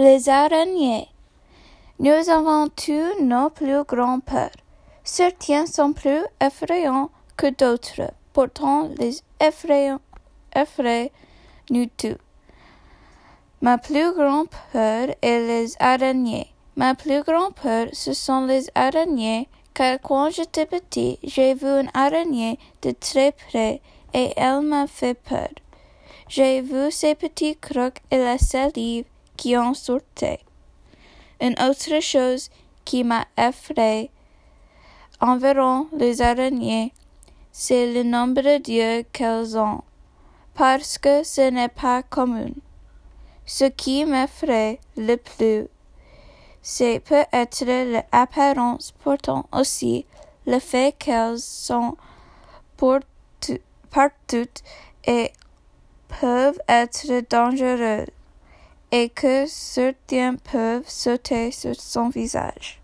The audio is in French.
Les araignées. Nous avons tous nos plus grands peurs. Certains sont plus effrayants que d'autres. Pourtant, les effrayants effraient nous tous. Ma plus grande peur est les araignées. Ma plus grande peur, ce sont les araignées, car quand j'étais petit, j'ai vu une araignée de très près et elle m'a fait peur. J'ai vu ses petits crocs et la salive qui en sortait. Une autre chose qui m'a effrayé envers les araignées, c'est le nombre d'yeux qu'elles ont, parce que ce n'est pas commun. Ce qui m'effraie le plus, c'est peut-être l'apparence, pourtant aussi le fait qu'elles sont partout et peuvent être dangereuses et que certains peuvent sauter sur son visage.